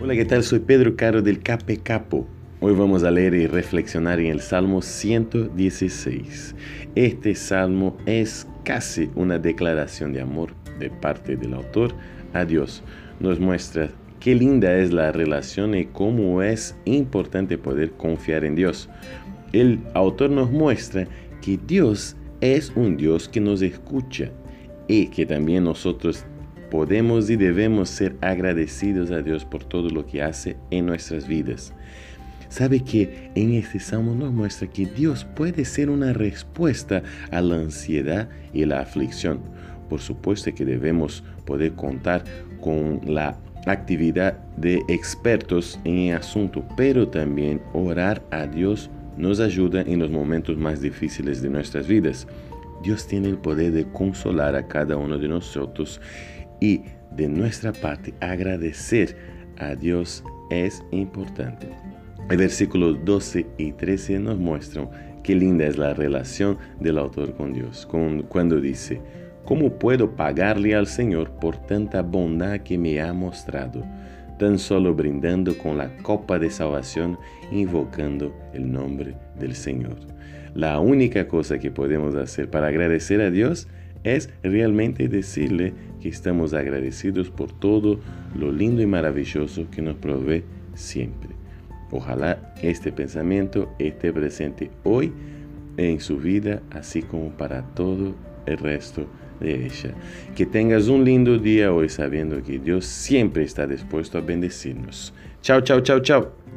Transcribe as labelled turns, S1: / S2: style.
S1: Hola, ¿qué tal? Soy Pedro Caro del Cape Capo. Hoy vamos a leer y reflexionar en el Salmo 116. Este salmo es casi una declaración de amor de parte del autor a Dios. Nos muestra qué linda es la relación y cómo es importante poder confiar en Dios. El autor nos muestra que Dios es un Dios que nos escucha y que también nosotros podemos y debemos ser agradecidos a Dios por todo lo que hace en nuestras vidas. Sabe que en este salmo nos muestra que Dios puede ser una respuesta a la ansiedad y la aflicción. Por supuesto que debemos poder contar con la actividad de expertos en el asunto, pero también orar a Dios nos ayuda en los momentos más difíciles de nuestras vidas. Dios tiene el poder de consolar a cada uno de nosotros y de nuestra parte agradecer a Dios es importante. El versículo 12 y 13 nos muestran qué linda es la relación del autor con Dios, cuando dice, ¿cómo puedo pagarle al Señor por tanta bondad que me ha mostrado? Tan solo brindando con la copa de salvación, invocando el nombre del Señor. La única cosa que podemos hacer para agradecer a Dios es realmente decirle que estamos agradecidos por todo lo lindo y maravilloso que nos provee siempre. Ojalá este pensamiento esté presente hoy en su vida, así como para todo el resto de ella. Que tengas un lindo día hoy sabiendo que Dios siempre está dispuesto a bendecirnos. Chao, chao, chao, chao.